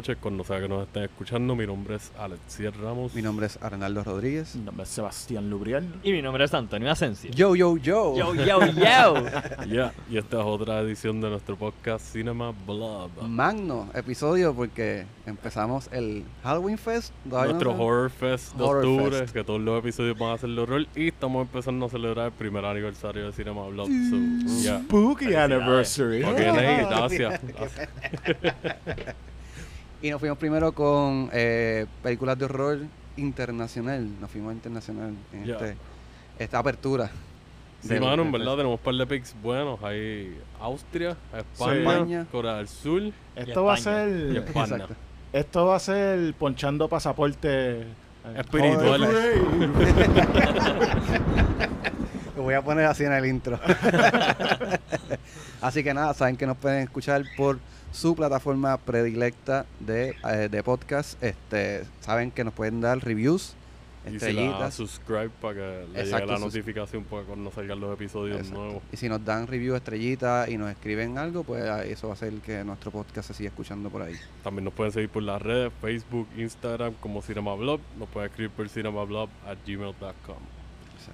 noches, cuando sea que nos estén escuchando. Mi nombre es Alexier Ramos. Mi nombre es Arnaldo Rodríguez. Mi nombre es Sebastián Lubriel. Y mi nombre es Antonio Asensio. Yo, yo, yo. Yo, yo, yo. Ya, y esta es otra edición de nuestro podcast Cinema Blood. Magno episodio porque empezamos el Halloween Fest. no Nuestro sé. Horror Fest de Horror octubre, Fest. que todos los episodios van a ser de horror. Y estamos empezando a celebrar el primer aniversario de Cinema Blood. So, ya. Spooky anniversary. Ok, Ney, gracias. Y nos fuimos primero con eh, películas de horror internacional. Nos fuimos internacional en este, esta apertura. Sí, mano, en verdad tenemos un par de picks buenos. Hay Austria, España, España. Corea del Sur Esto va a ser. España. Esto va a ser ponchando pasaporte. eh, Espiritual. Lo voy a poner así en el intro. así que nada, saben que nos pueden escuchar por su plataforma predilecta de, eh, de podcast. Este, saben que nos pueden dar reviews, Y si la estrellitas. subscribe para que le llegue Exacto, la sus- notificación para cuando salgan los episodios Exacto. nuevos. Y si nos dan review estrellitas y nos escriben algo, pues ah, eso va a hacer que nuestro podcast se siga escuchando por ahí. También nos pueden seguir por las redes, Facebook, Instagram como CinemaBlog. Nos pueden escribir por cinemablog at gmail.com.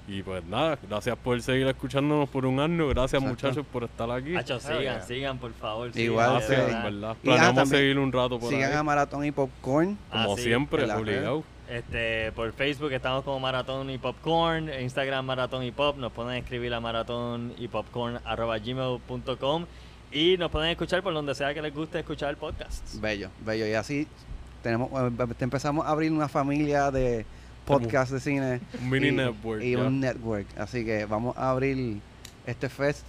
Y pues nada, gracias por seguir escuchándonos por un año. Gracias Exacto. muchachos por estar aquí. Hacho, yeah. sigan, sigan, por favor. sigan, Igual, de Gracias, sí. verdad. Y, ah, Planeamos también, seguir un rato por Sigan ahí. a Maratón y Popcorn. Como Ah, sí. siempre, obligado. Este, por Facebook estamos como Maratón y Popcorn, Instagram Maratón y Pop, nos pueden escribir a maratón y popcorn arroba gmail.com y nos pueden escuchar por donde sea que les guste escuchar el podcast. Bello, bello. Y así tenemos, eh, empezamos a abrir una familia de podcasts de cine. Un mini y, network. Y un network. Así que vamos a abrir este fest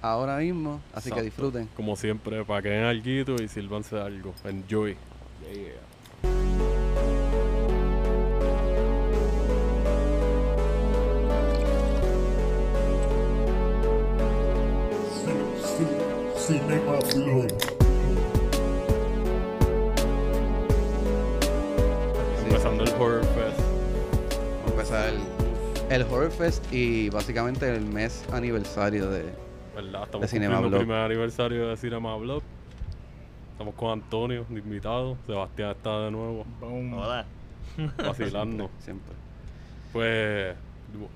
ahora mismo. Así que disfruten. Como siempre, para que den algo y sírvanse algo. Enjoy. Cinema Blood. Empezando el Horror El, el Horror Fest y básicamente el mes aniversario de. ¿Verdad? Estamos De Cinema Blog. el primer aniversario de Cinema Blog. Estamos con Antonio, invitado. Sebastián está de nuevo, Boom. Hola. vacilando. Siempre. Pues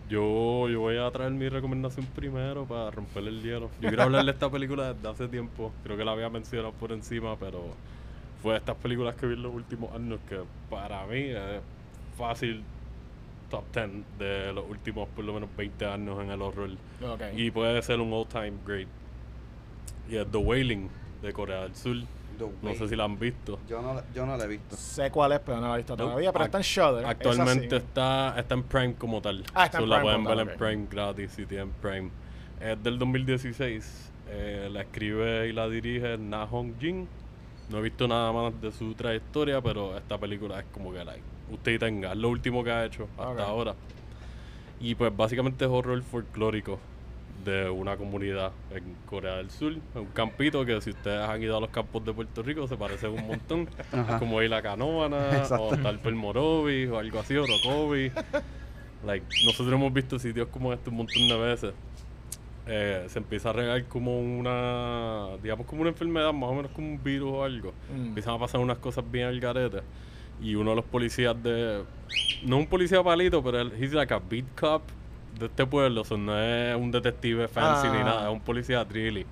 yo, yo voy a traer mi recomendación primero para romper el hielo. Yo quiero hablar de esta película desde hace tiempo. Creo que la había mencionado por encima, pero fue de estas películas que vi en los últimos años que para mí es fácil top 10 de los últimos por lo menos 20 años en el horror. Ok. Y puede ser un all time great. Y es The Wailing de Corea del Sur. No sé si la han visto. Yo no, la- yo no la he visto. Sé cuál es, pero no la he visto No, todavía. Pero ac- está en Shudder. Actualmente está, está en Prime como tal. Ah, está en So, la Prime pueden como ver tal, en. Prime gratis si tienen Prime. Es del 2016. Eh, la escribe y la dirige Na Hong Jin. No he visto nada más de su trayectoria, pero esta película es como que like, usted tenga. Es lo último que ha hecho hasta ahora. Y pues básicamente es horror folclórico de una comunidad en Corea del Sur, un campito que si ustedes han ido a los campos de Puerto Rico se parece un montón, como ir a Canóvana o tal por Morovis o algo así, Orocovi. like, nosotros hemos visto sitios como este un montón de veces. Eh, se empieza a regar como una, digamos como una enfermedad, más o menos como un virus o algo. Mm. Empiezan a pasar unas cosas bien al garete. Y uno de los policías de. No un policía palito, pero él, he's like a beat cop de este pueblo. so no es un detective fancy ni Ah. nada, es un policía really.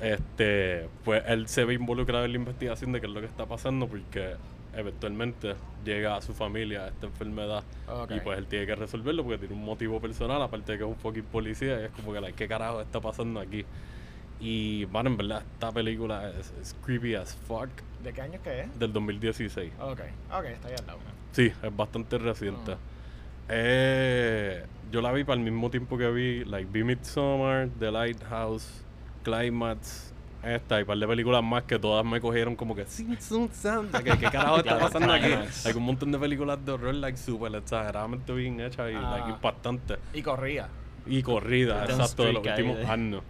Este, pues él se ve involucrado en la investigación de qué es lo que está pasando porque eventualmente llega a su familia esta enfermedad y pues él tiene que resolverlo porque tiene un motivo personal, aparte de que es un fucking policía y es como que, like, ¿qué carajo está pasando aquí? Y, bueno, en verdad, esta película es, es creepy as fuck ¿De qué año es que es? del 2016. Ok. Ok, está ahí al lado. Sí, es bastante reciente. Ah. Eh, yo la vi para el mismo tiempo que vi, like, vi Midsommar, The Lighthouse, Climax, esta y un par de películas más que todas me cogieron como que ¿qué, qué carajo está pasando aquí? Hay un montón de películas de horror, like, super exageradamente bien hechas y, like, Ah. impactantes. Y corría. Y corrida, exacto, de los últimos años.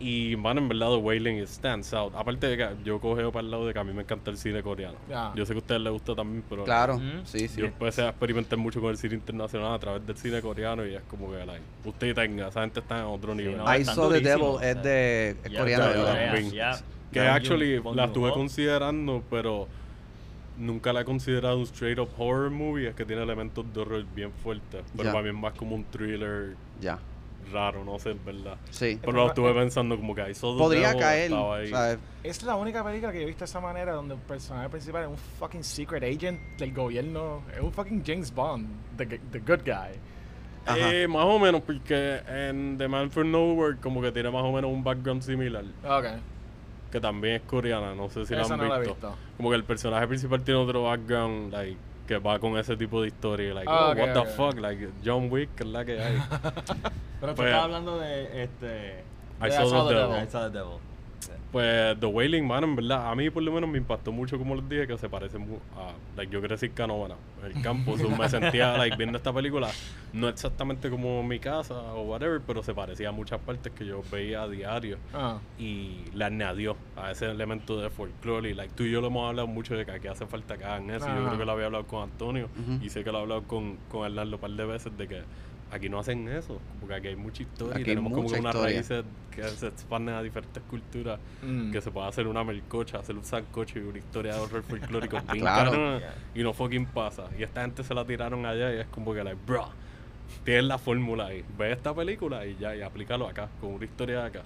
Y, man, en verdad, The Wailing stands out. Aparte de que yo cogeo para el lado de que a mí me encanta el cine coreano. Ya. Yo sé que a ustedes les gusta también, pero Claro, Ujú. sí, sí. yo empecé a experimentar mucho con el cine internacional a través del cine coreano y es como que, like, usted tenga, esa gente está en otro nivel. no, I Saw the Devil es de es Ya, coreano. Bing. ya. Que actually la estuve considerando, pero nunca la he considerado un straight up horror movie. Es que tiene elementos de horror bien fuertes. Pero para mí es más como un thriller Ya. Raro, no sé, en verdad. Sí. Pero lo estuve pensando como que ahí solo Podría caer. Es la única película que yo he visto de esa manera donde el personaje principal es un fucking secret agent del gobierno. Es un fucking James Bond, the, the good guy. Ajá. Eh, más o menos, porque en The Man from Nowhere como que tiene más o menos un background similar. Ok. Que también es coreana, no sé si la han no la he visto. visto. Como que el personaje principal tiene otro background, like, que va con ese tipo de historia. Like, Ah, oh, ok, what the ok. fuck, like, John Wick, que es la que hay. Pero tú Pues- estabas hablando de este. I I saw the the devil. devil. I saw the devil. Pues The Wailing Man, en verdad, a mí por lo menos me impactó mucho, como les dije, que se parece a. Like, yo crecí en Canóvana, el campo, so me sentía like, viendo esta película, no exactamente como mi casa o whatever, pero se parecía a muchas partes que yo veía a diario Ah. y le añadió a ese elemento de folclore. Y like, tú y yo lo hemos hablado mucho de que aquí hace falta que hagan eso. Yo creo que lo había hablado con Antonio Ujú. y sé que lo he hablado con, con Hernando un par de veces de que aquí no hacen eso, porque aquí hay mucha historia Aquí y tenemos como que unas raíces que se expanden a diferentes culturas Mm. que se puede hacer una melcocha, hacer un sancocho y una historia de horror folclórico bien Claro. y no fucking pasa. Y esta gente se la tiraron allá y es como que, like, bro, tienes la fórmula ahí. Ve esta película y ya, y aplícalo acá, con una historia de acá.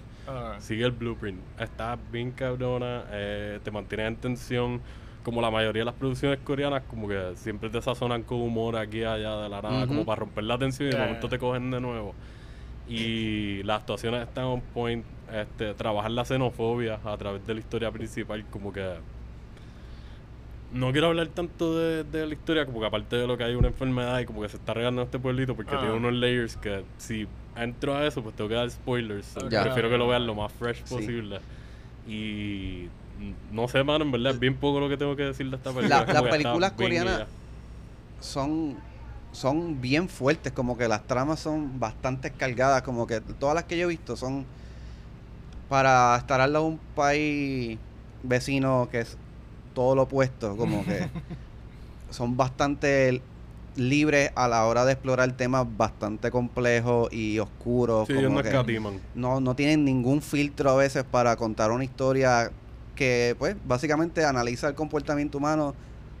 Sigue el blueprint. Está bien cabrona, eh, te mantiene en tensión. Como la mayoría de las producciones coreanas, como que siempre te sazonan con humor aquí y allá de la nada, como para romper la tensión y de momento te cogen de nuevo. Y las actuaciones están on point. Este, trabajar la xenofobia a través de la historia principal, como que. No quiero hablar tanto de, de la historia, como que aparte de lo que hay una enfermedad y como que se está regando en este pueblito, porque Ah. tiene unos layers que si entro a eso, pues tengo que dar spoilers. Prefiero que lo vean lo más fresh Sí. posible. Y no sé, mano, en verdad es bien poco lo que tengo que decir de esta película. La- las películas coreanas- son son bien fuertes, como que las tramas son bastante cargadas, como que todas las que yo he visto son para estar al lado de un país vecino que es todo lo opuesto, como que son bastante libres a la hora de explorar temas bastante complejos y oscuros. Sí, ellos como no que escatiman. no, no tienen ningún filtro a veces para contar una historia que, pues, básicamente analiza el comportamiento humano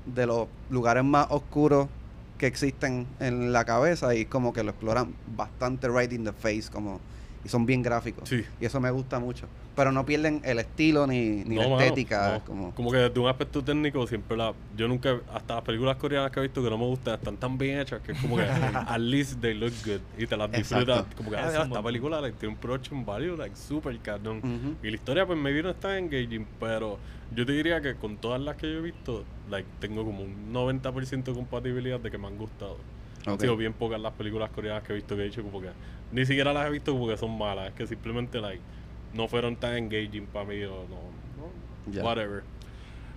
de los lugares más oscuros que existen en la cabeza y como que lo exploran bastante right in the face, como y son bien gráficos. Sí. Y eso me gusta mucho. Pero no pierden el estilo ni, ni No, la mano, estética. no. Como, Como que desde un aspecto técnico siempre la... Yo nunca... Hasta las películas coreanas que he visto que no me gustan están tan bien hechas que es como que at least they look good y te las disfrutas. Como que Ah, esta buen película like, tiene un production value like super cabrón. Ujú. Y la historia pues me vino está engaging, pero yo te diría que con todas las que yo he visto, like tengo como un 90% de compatibilidad de que me han gustado. Han Ok. sido bien pocas las películas coreanas que he visto que he dicho como que ni siquiera las he visto como que son malas, es que simplemente like no fueron tan engaging para mí o no, no Ya. whatever.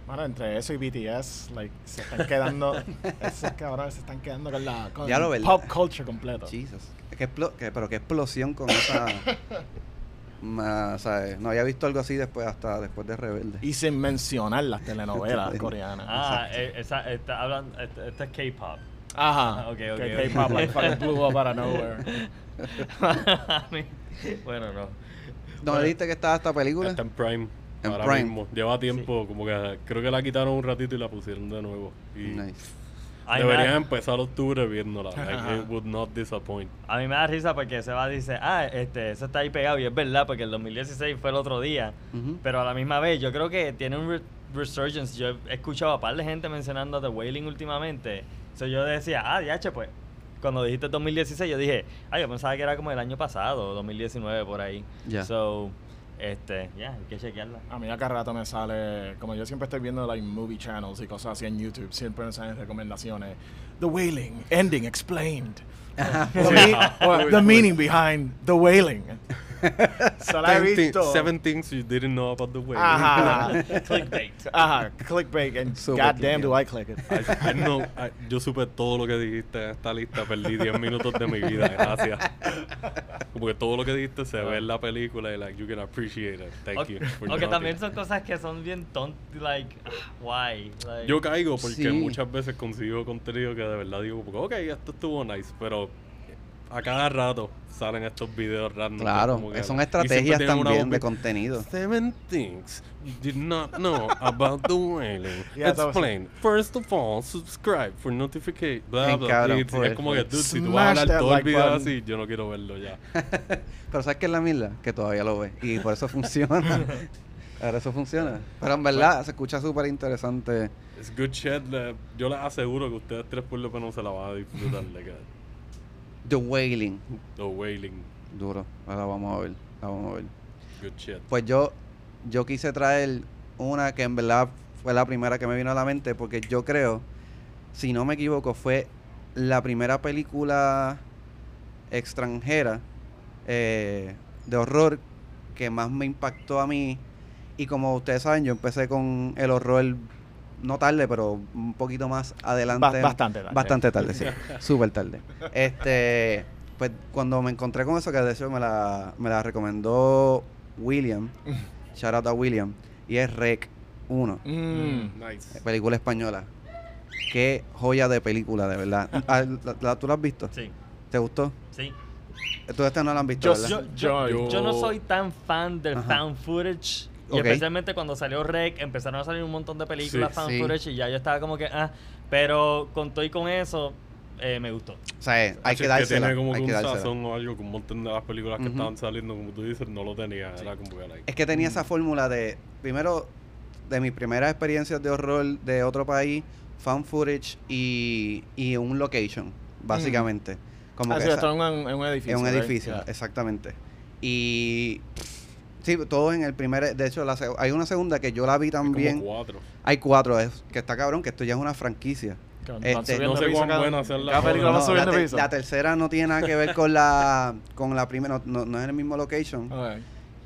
Mano, entre eso y BTS, like, se están quedando, esos cabrones se están quedando con la con Ya lo pop culture completo. Jesus. Qué explo- qué- pero qué explosión con esa... ma- ¿sabes? No había visto algo así después hasta después de Rebelde. Y sin mencionar las telenovelas coreanas. Ah, eh, esa, está hablando, este, este es K-pop. Ajá. Ah, ok, ok, Que. K-pop like fucking blew up out of nowhere. A bueno, no. ¿Dónde dijiste que estaba esta película? Está en Prime. En ahora Prime. mismo. Lleva tiempo, como que creo que la quitaron un ratito y la pusieron de nuevo. Y Nice. A deberían da, empezar octubre viéndola. Like, it would not disappoint. a mí me da risa porque se va a dice, ah, este, eso está ahí pegado y es verdad porque el 2016 fue el otro día. Pero a la misma vez, yo creo que tiene un re- resurgence. Yo he escuchado a par de gente mencionando The Wailing últimamente. So yo decía, ah, ya, pues. Cuando dijiste 2016, yo dije, ah, yo pensaba que era como el año pasado, 2019, por ahí. Ya. So, este, ya, hay que chequearla. A mí a cada rato me sale, como yo siempre estoy viendo like movie channels y cosas así en YouTube, siempre me salen recomendaciones. The Wailing, ending explained. The, me- or the meaning behind The Wailing. so la he visto. seven things you didn't know about the way. Ajá. Clickbait. Ajá, clickbait and Super goddamn do. I click it. I, I know, I- yo supe todo lo que dijiste en esta lista. Perdí 10 minutos de mi vida. Gracias. Como que todo lo que dijiste se ve en la película y like you can appreciate it. Thank O- you. for nothing. también son cosas que son bien tontas, like, ah, why? Like, Yo caigo porque Sí. muchas veces consigo contenido que de verdad digo, ok, esto estuvo nice, pero a cada rato salen estos videos random. Claro, como que- son estrategias también de contenido. Seven things you did not know about the whaling. Yeah, Explain. First of all, subscribe for notification. Bla, bla. cabrón, Y pues, es como que, dude, si tú vas a hablar todo el video button. así, yo no quiero verlo ya. Pero ¿sabes qué es la mierda? Que todavía lo ve. Y por eso funciona. Ahora eso funciona. Pero en verdad se escucha súper interesante. Es good shit. le- yo les aseguro que ustedes tres por lo menos se la van a disfrutar. like, The Wailing. the whaling. Duro. Ahora vamos a ver. la vamos a ver. Good shit. Pues yo, yo quise traer una que en verdad fue la primera que me vino a la mente porque yo creo, si no me equivoco, fue la primera película extranjera eh, de horror que más me impactó a mí. Y como ustedes saben, yo empecé con el horror no tarde, pero un poquito más adelante. Ba- bastante tarde. Bastante tarde, sí. Súper tarde. Este, pues cuando me encontré con eso, que de hecho me la, me la recomendó William, shout out a William, y es Rec 1, Mm. Nice. película española. Qué joya de película, de verdad. Ah, la- la- ¿Tú la has visto? Sí, ¿Te gustó? sí. Tú esta no la has visto, Yo- ¿verdad? Yo, yo, Yo- yo no soy tan fan del Ajá. fan footage. Y Ok. especialmente cuando salió Rec, empezaron a salir un montón de películas Sí. fan Sí. footage y ya yo estaba como que, ah, pero con todo y con eso, eh, me gustó. o sea, eh, hay que es dársela. tiene como hay que que un dársela. sazón o algo que un montón de las películas que Ujú. estaban saliendo, como tú dices, no lo tenía. Era como que like, Es que tenía esa fórmula de, primero, de mis primeras experiencias de horror de otro país, fan footage y, y un location, básicamente. Como Ah, que sí, esa- en un, en un edificio. en un right? edificio, Yeah. exactamente. Y sí, todo en el primer, de hecho, la hay una segunda que yo la vi hay como también. cuatro. Hay cuatro, es, que está cabrón, que esto ya es una franquicia. Este, no sé cuán No, la, te- tercera no tiene nada que ver con la con la primera, no, no- no es en el mismo location.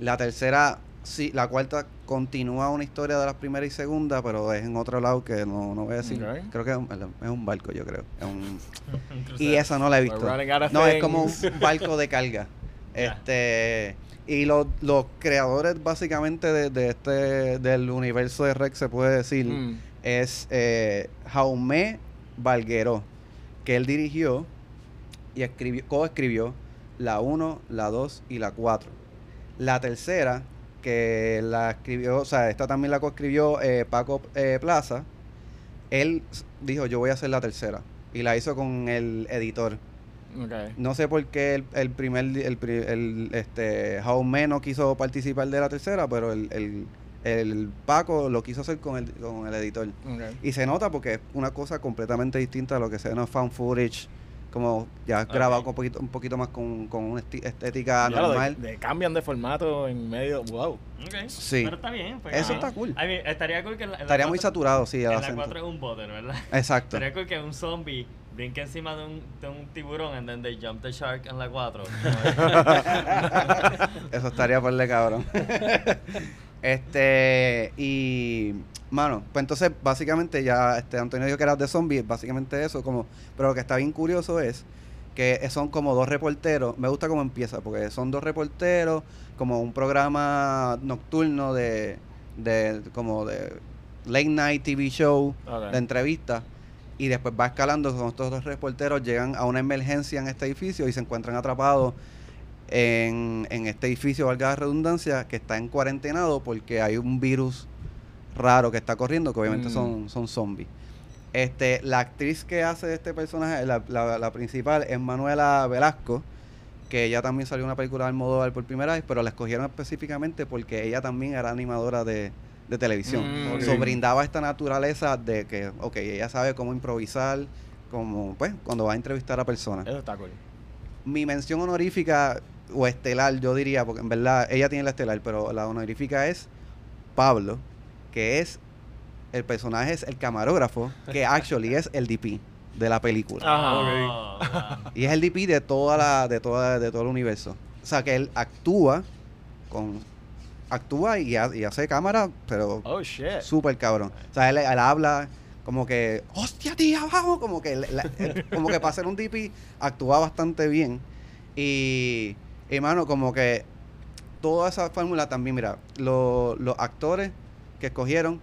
La tercera, sí, la cuarta continúa una historia de las primeras y segunda, pero es en otro lado que no, no voy a decir. Creo que es un, es un barco, yo creo. Es un- Incluso- y esa no la he visto. No, es como un barco de carga. Ya. Este y los, los creadores básicamente de, de este del universo de Rex se puede decir Mm. es eh, Jaume Valguero, que él dirigió y escribió, coescribió la 1, la 2 y la 4. La tercera, que la escribió, o sea, esta también la coescribió eh, Paco eh, Plaza, él dijo, yo voy a hacer la tercera. Y la hizo con el editor. Ok. No sé por qué el, el primer, el, el, este, Jaume no quiso participar de la tercera, pero el, el, el Paco lo quiso hacer con el, con el editor. Ok. Y se nota porque es una cosa completamente distinta a lo que se ve en fan footage, como ya grabado con un poquito, un poquito más con, con una estética Ya lo de- normal. de- cambian de formato en medio. Wow. Ok, Sí. Pero está bien. pues, Eso ah. está cool. I mean, estaría cool que en la, en la Estaría muy saturado, sí, En la acento. 4 es un bote, ¿verdad? Exacto. Estaría cool que un zombie brinque encima de un, de un tiburón and then they jump the shark en la 4. Eso estaría por de cabrón. este, y, mano, pues entonces, básicamente, ya este Antonio dijo que era de zombies, básicamente eso, como, pero lo que está bien curioso es que son como dos reporteros, me gusta cómo empieza, porque son dos reporteros, como un programa nocturno de, de como de late night TV show, de entrevistas, y después va escalando, estos dos reporteros llegan a una emergencia en este edificio y se encuentran atrapados en, en este edificio, valga la redundancia, que está en cuarentenado porque hay un virus raro que está corriendo, que obviamente Mm. son, son zombies. Este, la actriz que hace este personaje, la, la- la principal, es Manuela Velasco, que ella también salió en una película de Almodóvar por primera vez, pero la escogieron específicamente porque ella también era animadora de, de televisión. Mm. So, brindaba esta naturaleza de que, ok, ella sabe cómo improvisar, como, pues, cuando va a entrevistar a personas. Eso está cool. Mi mención honorífica o estelar, yo diría, porque en verdad ella tiene la estelar, pero la honorífica es Pablo, que es el personaje es el camarógrafo, que actually es el DP de la película. Ajá. Oh, wow. Y es el DP de toda la de toda de todo el universo. O sea, que él actúa con actúa y, ha- y hace cámara, pero Oh, shit. súper cabrón. O sea, él, él habla como que, hostia, tía, vamos, como que, la- él- como que para ser un DP actúa bastante bien. Y, hermano, como que toda esa fórmula también, mira, lo- los actores que escogieron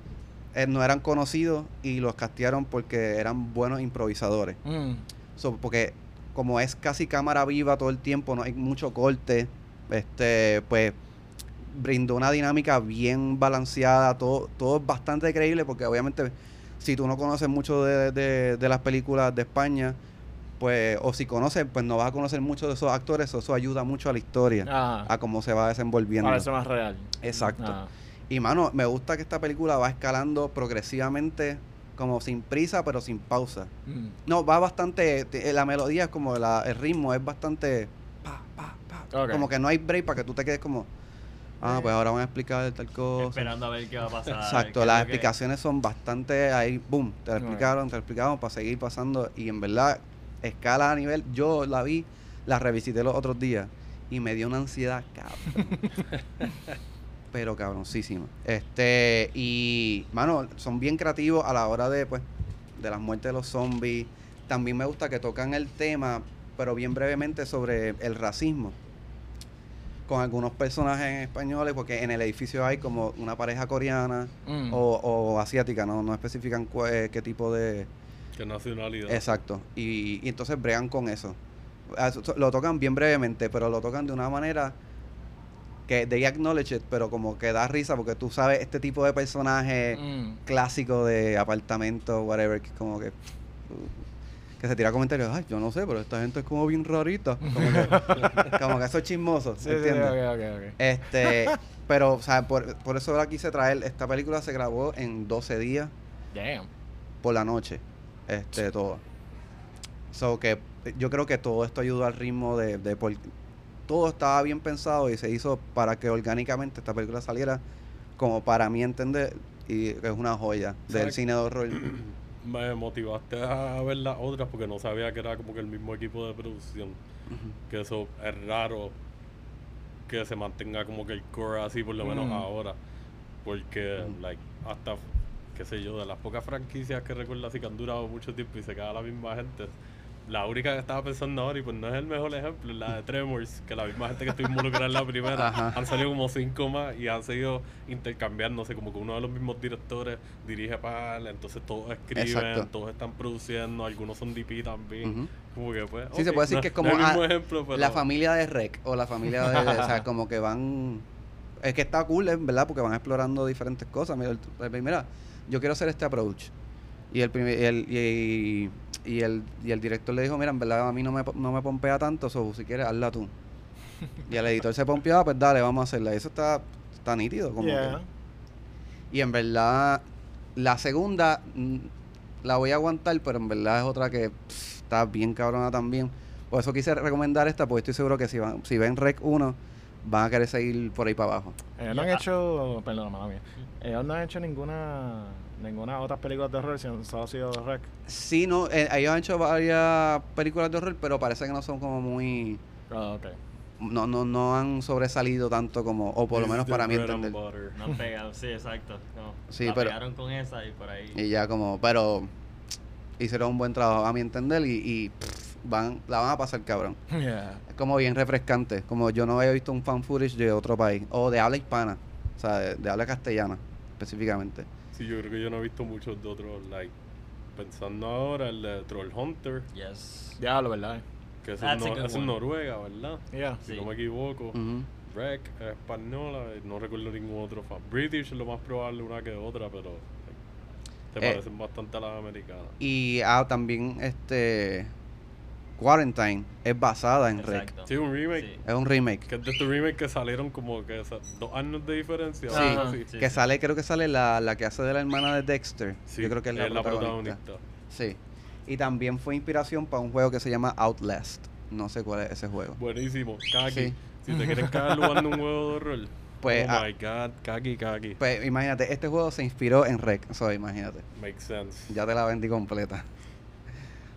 eh, no eran conocidos y los castearon porque eran buenos improvisadores. Mm. So, porque como es casi cámara viva todo el tiempo, no hay mucho corte, este, pues brindó una dinámica bien balanceada, todo, todo es bastante creíble porque obviamente si tú no conoces mucho de, de- de las películas de España, pues, o si conoces, pues no vas a conocer mucho de esos actores, eso ayuda mucho a la historia, Ah, a cómo se va desenvolviendo. parece más real. Exacto. Y mano, me gusta que esta película va escalando progresivamente, como sin prisa, pero sin pausa. Mm. No, va bastante, te- la melodía es como la, el ritmo es bastante pa, pa, pa. Como que no hay break para que tú te quedes como, ah, pues ahora van a explicar tal cosa. Esperando a ver qué va a pasar. Exacto, las que- explicaciones son bastante ahí, boom, te lo explicaron, te lo explicaron para seguir pasando y en verdad escala a nivel, yo la vi, la revisité los otros días y me dio una ansiedad cabrón. Pero cabroncísima. Este, y mano, son bien creativos a la hora de pues de las muertes de los zombies. También me gusta que tocan el tema, pero bien brevemente sobre el racismo con algunos personajes españoles, porque en el edificio hay como una pareja coreana Mm. o, o asiática, no, no especifican cu- eh, qué tipo de... ¿Qué nacionalidad? Exacto. Y, y entonces bregan con eso. Ah, eso- Lo tocan bien brevemente, pero lo tocan de una manera que they acknowledge it, pero como que da risa porque tú sabes este tipo de personaje Mm. clásico de apartamento, whatever, que es como que... uh, que se tira comentarios, ay, yo no sé, pero esta gente es como bien rarita. Como que, como que eso es chismoso, Sí, sí, ¿entiendes? ok, ok, ok. Este, pero, o sea, por, por eso la quise traer. Esta película se grabó en 12 días Damn. por la noche. Este, todo. So que yo creo que todo esto ayudó al ritmo de, de por- todo estaba bien pensado y se hizo para que orgánicamente esta película saliera como para mí entender y es una joya del cine de horror. Me motivaste a ver las otras porque no sabía que era como que el mismo equipo de producción. Que eso es raro que se mantenga como que el core así, por lo menos Mm. ahora. Porque, like, hasta, qué sé yo, de las pocas franquicias que recuerdo así que han durado mucho tiempo y se queda la misma gente. La única que estaba pensando ahora, y pues no es el mejor ejemplo, es la de Tremors, que la misma gente que estuvo involucrada en la primera, Ajá. han salido como cinco más y han seguido intercambiándose, como que uno de los mismos directores dirige para entonces todos escriben, Exacto. todos están produciendo, algunos son DP también. Como que pues, Sí, se puede decir no- que es como ejemplo, pero la familia de Rec o la familia de, o sea, como que van es que está cool, verdad, porque van explorando diferentes cosas. Mira, el- el- mira, yo quiero hacer este approach. Y el, primer- y el, y, y el, y el director le dijo, mira, en verdad a mí no me, no me pompea tanto, so, si quieres, hazla tú. Y el editor se pompeaba, pues dale, vamos a hacerla. Y eso está, está nítido. Como Yeah. que- y en verdad, la segunda mm, la voy a aguantar, pero en verdad es otra que pff, está bien cabrona también. Por eso quise recomendar esta, porque estoy seguro que si, van, si ven Rec 1, van a querer seguir por ahí para abajo. Ellos no han hecho, perdón, mala mía. Ellos no han hecho ninguna ninguna otras películas de horror, sino solo ha sido Rec. Sí, no, eh, ellos han hecho varias películas de horror, pero parece que no son como muy... Ah, ok. No, no, no han sobresalido tanto como, o por lo menos para mí entender. No han pegado, sí, exacto. No, Sí, la pero- pegaron con esa y por ahí. Y ya como, pero hicieron un buen trabajo a mi entender y, y, pff, van, la van a pasar cabrón. Yeah. Es como bien refrescante, como yo no había visto un fan footage de otro país, o de habla hispana, o sea, de, de habla castellana específicamente. Sí, yo creo que yo no he visto muchos de otros, like, pensando ahora, el de Troll Hunter, Yes. Diablo, ¿verdad? que es, es en. Noruega, ¿verdad? Yeah. Si Sí. no me equivoco. Rec es española, eh, no recuerdo ningún otro fan. British es lo más probable una que otra, pero se Eh. parecen bastante a las americanas. Y ah, también este Quarantine es basada en Rec. Exacto. Sí, un remake. Sí. Es un remake. Que es de estos remakes que salieron como que dos años de diferencia. Sí. o así. Sí, que sí. sale, creo que sale la, la que hace de la hermana de Dexter. Sí, Yo creo que es la, protagonista. Sí. Y también fue inspiración para un juego que se llama Outlast. No sé cuál es ese juego. Buenísimo. Kaki. Sí. Si te quieres caer jugando un juego de horror. Pues, oh ah, my god, Kaki, Kaki. Pues imagínate, este juego se inspiró en Rec. So, imagínate. Makes sense. Ya te la vendí completa.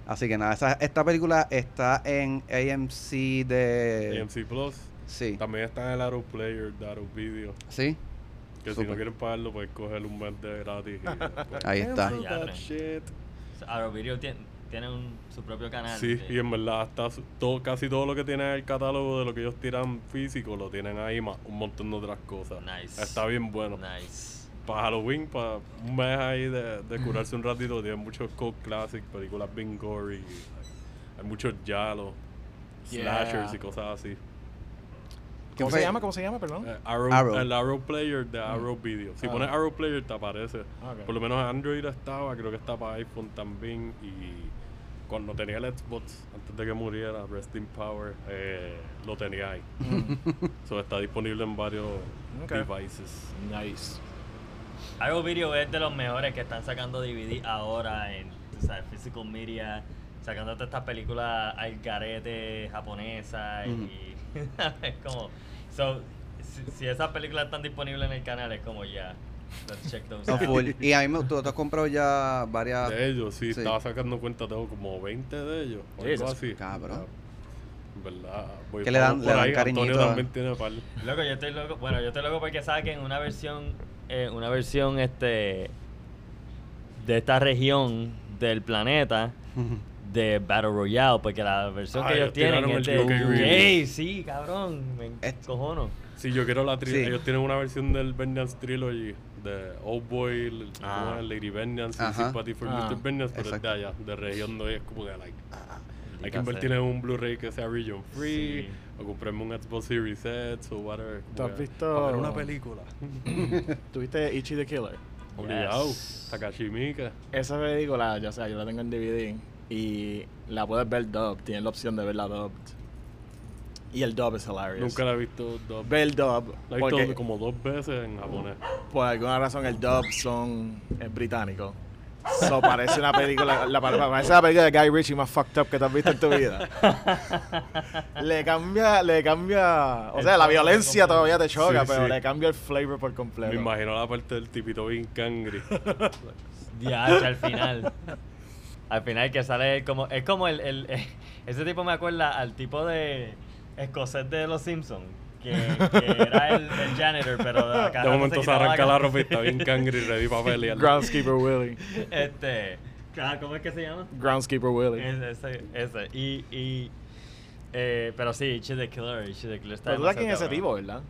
Así que nada, esa- esta película está en AMC de... AMC Plus. Sí. También está en el Arrow Player de Arrow Video. Sí. Que si no quieren pagarlo, puedes coger un mes de gratis. y después- Ahí está. Arrow Video tiene, tiene un, su propio canal. Sí, que- y en verdad está su- todo, casi todo lo que tiene en el catálogo de lo que ellos tiran físico lo tienen ahí más un montón de otras cosas. Nice. Está bien bueno. Nice. Para Halloween, para un mes ahí de, de curarse un ratito, tienen muchos cult classic, películas bien gory. Hay muchos yalos, Yeah. slashers y cosas así. ¿Cómo se llama? ¿Cómo se llama, perdón? Eh, Arrow, Arrow. El Arrow Player de Arrow Video. Si Ah. pones Arrow Player te aparece. Por lo menos Android estaba, creo que está para iPhone también. Y cuando tenía el Xbox, antes de que muriera, Resting Power, eh, lo tenía ahí. so, está disponible en varios devices. Nice. Arrow Video es de los mejores que están sacando DVD ahora en tú sabes, physical media, sacando todas estas películas al garete japonesas y es como so, si, si esas películas están disponibles en el canal es como ya let's check those No, out. full. Y a mí me, tú, tú has comprado ya varias. De ellos, sí, sí. estaba sacando cuenta, tengo como 20 de ellos. o algo así. cabrón. Verdad, voy Que le dan- por le dan ahí. cariñito Antonio a- también tiene par. Loco, yo estoy loco, bueno, yo estoy loco porque saquen una versión eh, una versión este de esta región del planeta de Battle Royale, porque la versión Ah, que ellos ellos tienen es el de. Ey, sí, cabrón, me Es- cojono. Sí, yo quiero la tri Sí. Ellos tienen una versión del Vengeance Trilogy de Old Boy, Ah. Lady Vengeance. Sympathy for Ah, Mr. Vengeance, pero es de allá, de región no es como que like, hay que invertir sea. en un Blu-ray que sea region free, Sí. o comprarme un Xbox Series X o whatever. ¿Tú has visto- para ver una película. ¿Tuviste Ichi the Killer? Obligado. Yes. Takashi Miike. Esa película, yo, o sea, yo la tengo en DVD y la puedes ver dub. Tienes la opción de verla dubbed. Y el dub es hilarious. Nunca la he visto dub. Ve el dub. La he visto como dos veces en japonés. por alguna razón el dub son es británico. So parece una película, la, pa- parece la película de Guy Ritchie más fucked up que te has visto en tu vida. le cambia, le cambia, o El sea, la violencia todavía te choca, Sí, pero sí. le cambia el flavor por completo. Me imagino la parte del tipito bien cangri. Diache, al final. Al final que sale como. Es como el, el- ese tipo me acuerda al tipo de escocés de los Simpsons. Que, que era el, el janitor, pero de acá De momento se quitaba arranca la cam- ropa y está bien cangri ready para pelear. Groundskeeper Willie. Este. ah, ¿Cómo es que se llama? Groundskeeper Willie. Ese, ese, ese. Y. y eh, pero sí, Ichi the Killer. Ichi the Killer está Pero tú sabes quién es ese tipo, ¿verdad?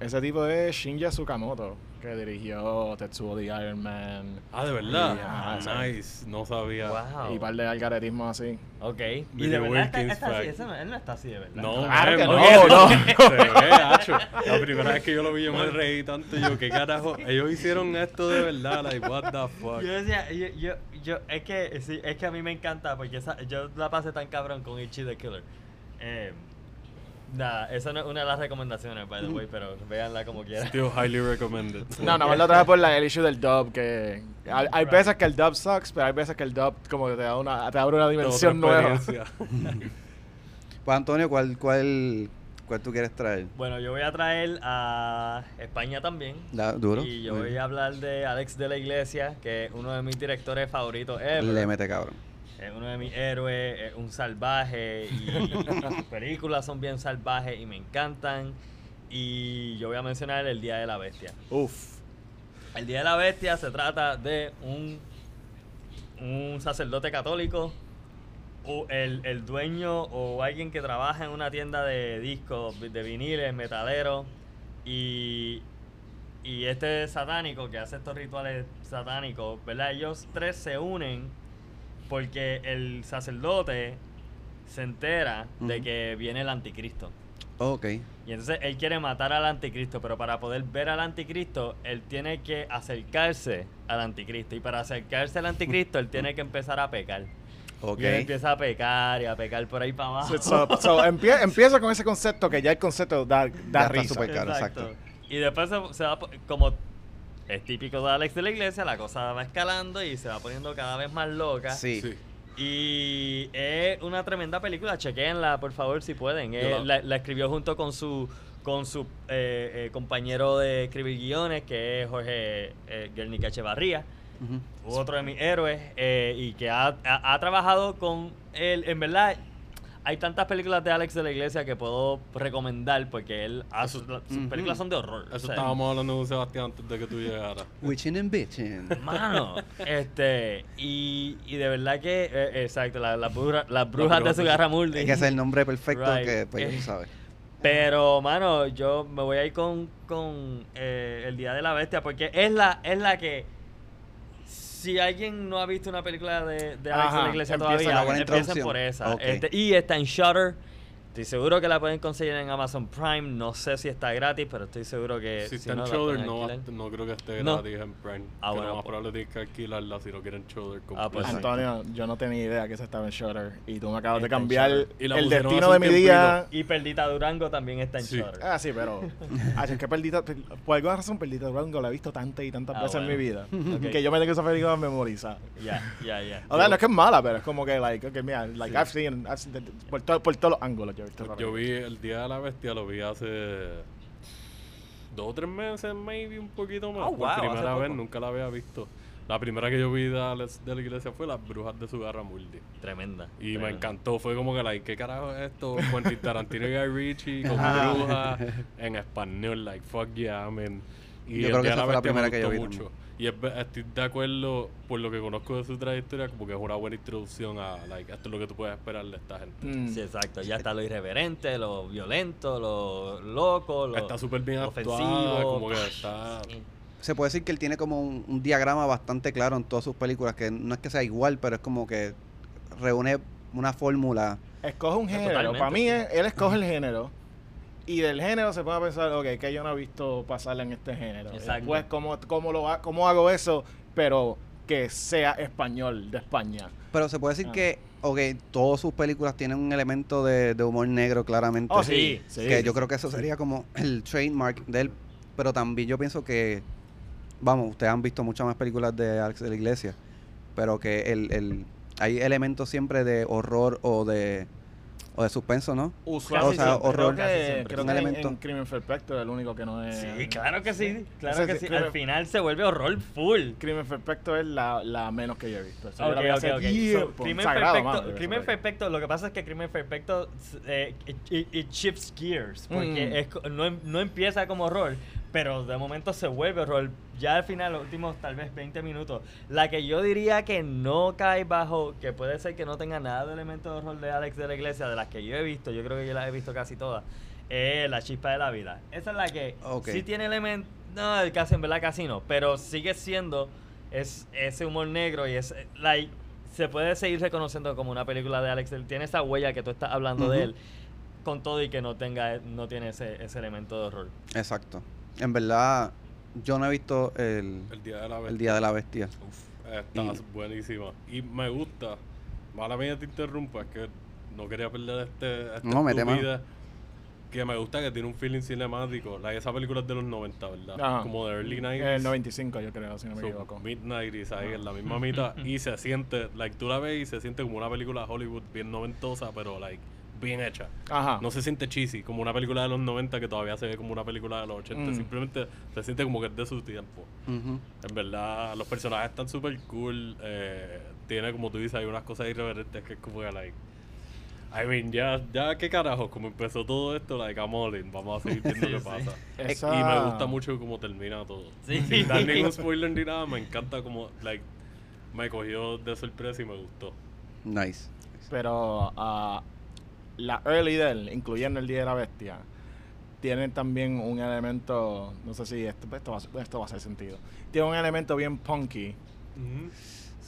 Ese tipo es Shinja Tsukamoto, que dirigió Tetsuo the Iron Man Ah, de verdad. Y, Ah, sí. nice. No sabía. Wow. y un par de algaretismos así. Ok. Y Video de verdad está, está así. ese él no está así de verdad. No, Claro que no, no, no. Se ve, hacho. La primera vez que yo lo vi, yo me reí tanto. Yo, ¿qué carajo? Ellos hicieron esto de verdad. Like, what the fuck. Yo decía, yo, yo, yo, es que, sí, es que a mí me encanta porque esa, yo la pasé tan cabrón con Ichi the Killer. Eh, nada, esa no es una de las recomendaciones, by the way, pero véanla como quieran. Still highly recommended. No, no, lo traje por la, el issue del dub, que hay, hay veces que el dub sucks, pero hay veces que el dub como que te da una, te abre una dimensión nueva. Pues Antonio, ¿cuál, cuál, cuál tú quieres traer? Bueno, yo voy a traer a España también. Da- duro. Y yo Muy voy bien. a hablar de Alex de la Iglesia, que es uno de mis directores favoritos ever. Le mete cabrón. Es uno de mis héroes, es un salvaje y sus películas son bien salvajes y me encantan. Y yo voy a mencionar El Día de la Bestia. Uf. El Día de la Bestia se trata de un, un sacerdote católico, o el, el dueño o alguien que trabaja en una tienda de discos, de viniles, metaleros, y, y este satánico que hace estos rituales satánicos, ¿verdad? Ellos tres se unen porque el sacerdote se entera de que viene el anticristo. Ok. Y entonces él quiere matar al anticristo, pero para poder ver al anticristo, él tiene que acercarse al anticristo. Y para acercarse al anticristo, él tiene que empezar a pecar. Ok. Y él empieza a pecar y a pecar por ahí para abajo. So, so, so, empie- empieza con ese concepto que ya el concepto da, da Ya está risa. exacto. Y después se, se va, como es típico de Alex de la iglesia, la cosa va escalando y se va poniendo cada vez más loca. Sí. Sí. Y es una tremenda película, chequenla por favor si pueden. Eh, la- la, la escribió junto con su con su eh, eh, compañero de escribir guiones, que es Jorge eh, Guernica Echevarría, otro de mis héroes, eh, y que ha, ha- ha trabajado con él. En verdad, hay tantas películas de Alex de la Iglesia que puedo recomendar porque él hace, sus películas son de horror. Eso o sea, estábamos hablando con Sebastián antes de que tú llegaras. Witching and bitching. Mano, este, y, y de verdad que, eh, exacto, la- las brujas, las brujas de su garra Muldi. Es que ese es el nombre perfecto Right. que pues ya Eh, tú sabes. Pero, mano, yo me voy a ir con, con eh, el Día de la Bestia porque es la, es la que si alguien no ha visto una película de, de Alex Ajá, de la Iglesia empieza todavía, empiecen por esa. Este, y está en Shutter. Estoy seguro que la pueden conseguir en Amazon Prime. No sé si está gratis, pero estoy seguro que Si si está no, en Shoulder, no, no creo que esté No. gratis en Prime. Ah, que bueno, lo más pues- probable tienes que alquilarla si no quieren Shoulder Ah, pues. Antonio, yo no tenía idea que se estaba en Shutter y tú me acabas de Está cambiar el destino de mi día. Y Perdita Durango también está en Sí. Shutter. Ah, sí, pero. Ah, es que Perdita. per- Por alguna razón, Perdita Durango la he visto tantas y tantas Ah, veces en mi vida. Que yo me tengo esa película memorizada. Ya, ya, ya. O sea, no es que es mala, pero es como que, like, okay, mira, like, Sí. I've seen, I've seen- por, to- por todos los ángulos yo visto esa Yo vi El Día de la Bestia, lo vi hace dos o tres meses, maybe un poquito más. Oh, Por wow, primera vez, poco. nunca la había visto. La primera que yo vi de, la iglesia fue Las Brujas de su garra multi. Tremenda. Y me encantó, fue como que, like, ¿qué carajo es esto? Quentin Tarantino y Guy Ritchie con brujas en español, like, fuck yeah, man. Y Yo creo que esa fue la primera que yo gustó vi mucho. Y es estoy de acuerdo, por lo que conozco de su trayectoria, como que es una buena introducción a, like, esto es lo que tú puedes esperar de esta gente. Mm. Sí, exacto. Ya está lo irreverente, lo violento, lo loco, lo Está súper bien ofensivo. actuada, como que está... Sí. Se puede decir que él tiene como un, un diagrama bastante claro en todas sus películas, que no es que sea igual, pero es como que reúne una fórmula. Escoge un No, género. totalmente, Para mí, él escoge el género. Y del género se puede pensar, ok, que yo no he visto pasar en este género. Exacto. Después, ¿cómo, cómo, lo, ha- ¿cómo hago eso? Pero que sea español de España. Pero se puede decir Ah. que, ok, todas sus películas tienen un elemento de, de humor negro claramente. Oh, sí, sí. que yo creo que eso sería como el trademark de él. Pero también yo pienso que, vamos, ustedes han visto muchas más películas de Alex de la Iglesia, pero que el, el, hay elementos siempre de horror o de, o de suspenso, ¿no? Usualmente, o sea, creo horror. que, Casi siempre. creo Un que en- elemento. en Crimen Perfecto es el único que no es... Sí, claro que sí. Claro Ese que sí, sí. creo- Al final se vuelve horror full. Crimen Perfecto es la, la menos que yo he visto. Esa yo Ok, la vi ok, hace ok. So. Crimen Sagrado, Perfecto, madre, Crimen Perfecto, lo que pasa es que Crimen Perfecto eh, it, it- it shifts gears, porque Mm. es no, em- no empieza como horror, pero de momento se vuelve horror. Ya al final, los últimos tal vez 20 minutos, la que yo diría que no cae bajo, que puede ser que no tenga nada de elementos de horror de Alex de la Iglesia, de las que yo he visto, yo creo que yo las he visto casi todas, es La Chispa de la Vida. Esa es la que Ok. sí tiene elementos, no, casi en verdad casi no, pero sigue siendo es ese humor negro y es like se puede seguir reconociendo como una película de Alex. Tiene esa huella que tú estás hablando de él con todo y que no tenga no tiene ese, ese elemento de horror. Exacto. En verdad, yo no he visto el, El Día de la Bestia. el Día de la Bestia. Está Y- buenísima. Y me gusta. Mala mía te interrumpa, es que no quería perder este. esta No, estupidez, Que me gusta que tiene un feeling cinemático. La, esa película es de los 90, ¿verdad? Ajá. Como de early El 90s. 95 yo creo, si no me So, equivoco. Midnight y ahí en la misma mitad. y se siente, like, tú la ves y se siente como una película de Hollywood bien noventosa, pero, like, bien hecha. Ajá. No se siente cheesy, como una película de los 90 que todavía se ve como una película de los 80. Mm. Simplemente se siente como que es de su tiempo. En verdad, los personajes están súper cool. Eh, tiene, como tú dices, hay unas cosas irreverentes que es como que, like. I mean, ya, ya, qué carajo, como empezó todo esto, like, I'm all in. Vamos a seguir viendo Sí, qué sí. pasa. Esa- Y me gusta mucho cómo termina todo. Sí. Sin dar ningún spoiler ni nada, me encanta como, like, me cogió de sorpresa y me gustó. Nice. Pero ah, la early de él, incluyendo el Día de la Bestia, tienen también un elemento, no sé si esto, esto, va, a- esto va a hacer sentido, tiene un elemento bien punky,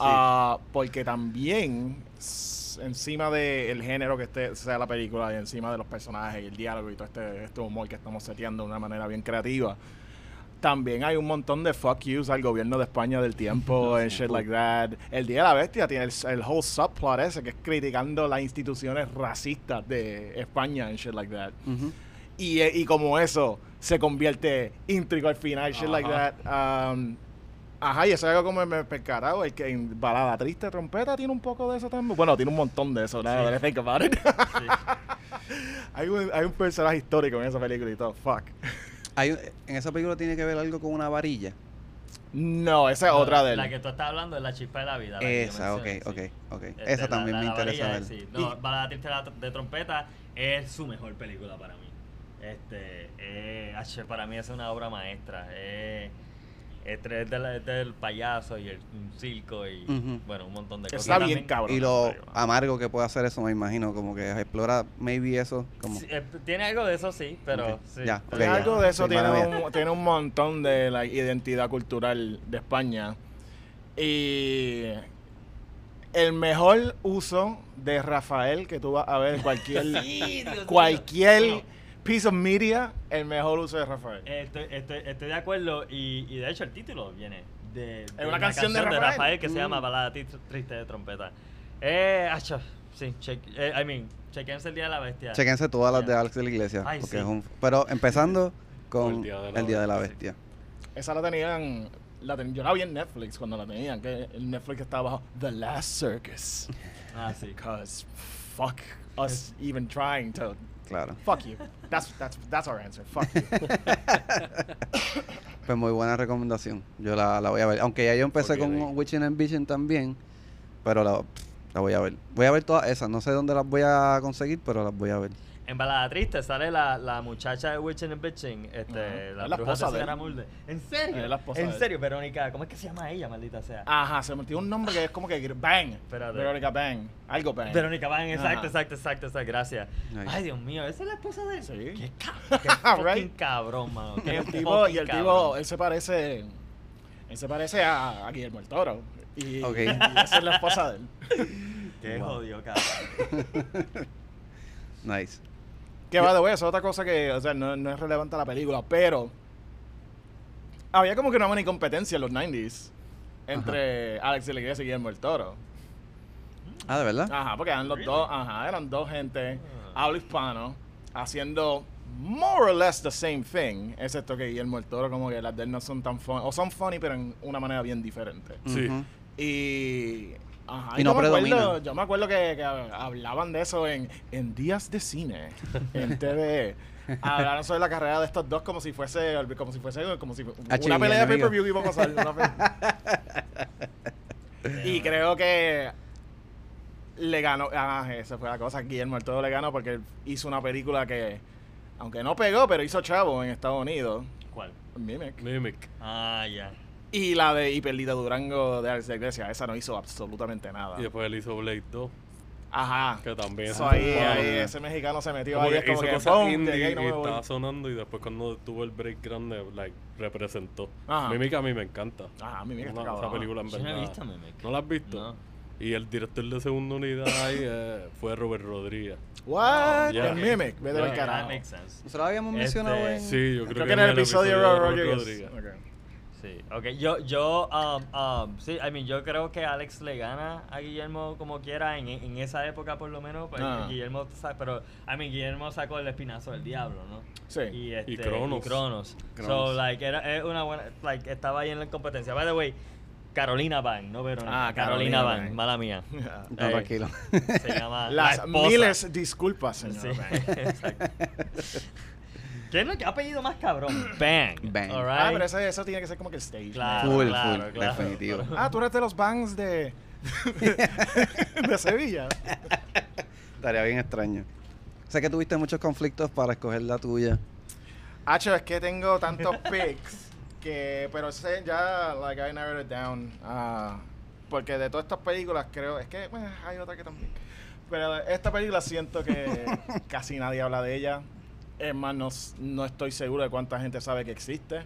ah, porque también encima del género que esté, sea la película y encima de los personajes y el diálogo y todo este, este humor que estamos seteando de una manera bien creativa, también hay un montón de fuck yous al gobierno de España del tiempo and shit like that. El Día de la Bestia tiene el, el whole subplot ese que es criticando las instituciones racistas de España and shit like that. Ujú. Y, eh, y como eso se convierte íntrico al final, shit like Ajá. that. Um, ajá, y eso es algo como me percatado, el que en Balada Triste Trompeta tiene un poco de eso también. Bueno, tiene un montón de eso, that I think about it. hay, un, hay un personaje histórico en esa película y todo, fuck. Hay, un- en esa película tiene que ver algo con una varilla. No, esa es otra de él. La que tú estás hablando es la chispa de la vida. la Esa, ok, sí. ok, ok. Este, Esa también la- me la interesa varilla, ver. sí. No, Y- Balada Triste de, Trompeta es su mejor película para mí. Este, eh, para mí es una obra maestra. Eh, este es del, es del payaso y el un circo y bueno, un montón de cosas. Está Y bien cabrón. Y lo amargo que puede hacer eso, me imagino, como que explora maybe eso, como... Sí, eh, tiene algo de eso, sí, pero Ok, sí. ya, pero ok, Tiene ya. algo de eso, Sí, tiene, un, tiene un montón de la identidad cultural de España. Y el mejor uso de Rafael que tú vas a ver en cualquier, cualquier piece of media, el mejor uso de Rafael. Estoy, estoy, estoy de acuerdo y, y de hecho el título viene de, de una canción de Rafael. que se Mm. llama Balada Tri- Triste de Trompeta. Eh, acho, sí, check, eh, I mean, chequense el Día de la Bestia. Chequense todas las Ya. de Alex de la Iglesia. Ay, porque sí. es un- pero empezando con El Día de la el Día de la Bestia. Bestia. Esa la tenían, la ten- yo la vi en Netflix cuando la tenían, que el Netflix estaba bajo The Last Circus. Ah, sí. Because fuck us even trying to Claro. fuck you. That's that's that's our answer. Fuck you. Pues muy buena recomendación. Yo la, la voy a ver. Aunque ya yo empecé con Witching and Vision también. Pero la, la voy a ver. Voy a ver todas esas. No sé dónde las voy a conseguir, pero las voy a ver. En Balada Triste sale la, la muchacha de Witching and Bitching, este, Ajá. la, Es la bruja esposa de él. Mulder. ¿En serio? Es la esposa ¿En de serio, Verónica? ¿Cómo es que se llama ella, maldita sea? Ajá, se metió un nombre que es como que Bang. Espérate. Verónica Bang. Algo Bang. Verónica Van, exacto, Ajá. exacto, exacto, exacto, gracias. Nice. Ay, Dios mío, esa es la esposa de él. Sí. Qué, ca- qué fucking Right. cabrón, mano. Qué Y el tipo, y el tipo, él se parece, él se parece a, a Guillermo el Toro. Y esa es la esposa de él. Qué Wow. jodido, cabrón. Nice. Que va de wey, eso es otra cosa que, o sea, no, no es relevante a la película, pero había como que una buena competencia en los 90s entre Alex de la Iglesia y Guillermo el Toro. Ah, ¿de verdad? Ajá, porque eran los Really? dos, ajá, eran dos gente, Ah. habla hispano, haciendo more or less the same thing, excepto que Guillermo el Toro como que las de él no son tan funny, o son funny pero en una manera bien diferente. Sí. Y. Ajá, Y yo no me acuerdo, predomina. yo me acuerdo que, que hablaban de eso en, en días de cine, en TV. Hablaron sobre la carrera de estos dos como si fuese, como si fuese, como si Ah, una pelea de pay-per-view iba a pasar. y creo que le ganó, ah, esa fue la cosa, Guillermo el Toro le ganó porque hizo una película que, aunque no pegó, pero hizo chavo en Estados Unidos, ¿Cuál? Mimic. Mimic. Ah, ya. Y la de Hiperlita Durango de Alex de Iglesia, esa no hizo absolutamente nada. Y después él hizo Blade 2, Ajá. que también Eso es ahí, ahí, ese mexicano se metió Como ahí. que Es como hizo que, indie y no y estaba sonando y después cuando tuvo el break grande, like, representó. Ajá. Mimic a mí me encanta. Ajá, mi amiga está Una- esa película en verdad. visto. ¿No la has visto? No. Y el director de segunda unidad ahí eh, fue Robert Rodríguez. What? Ya. El Mimic, vete al Ya. carajo. Nosotros lo habíamos Este, mencionado en... Sí, yo creo, Creo que en el episodio de Robert Robert Rodríguez. Ok. Sí, ok. Yo, yo, um, um, sí, I mean, yo creo que Alex le gana a Guillermo como quiera en, en esa época por lo menos. Pues, Ah. Guillermo, pero, I mean, Guillermo sacó el espinazo del diablo, ¿no? Sí. Y, este, Y Cronos. Cronos. So, Cronos. like, era, es una buena, like, estaba ahí en la competencia. By the way, Carolina Van, no Verónica. Ah, Carolina, Carolina Van, Van. mala mía. No, Eh, tranquilo. Se llama Las la miles disculpas, señor. Sí, exacto. ¿Quién es el apellido más cabrón? Bang. Bang. All Ah, pero eso, eso tiene que ser como que el stage. Claro, Full, claro, full, claro. definitivo. Ah, tú eres de los bangs de. de Sevilla. Estaría bien extraño. Sé que tuviste muchos conflictos para escoger la tuya. Hacho, es que tengo tantos picks que. Pero ese ya, like, I narrowed it down. ah, porque de todas estas películas, creo. Es que, bueno, hay otra que también. Pero esta película siento que casi nadie habla de ella. Es más, no, no estoy seguro de cuánta gente sabe que existe.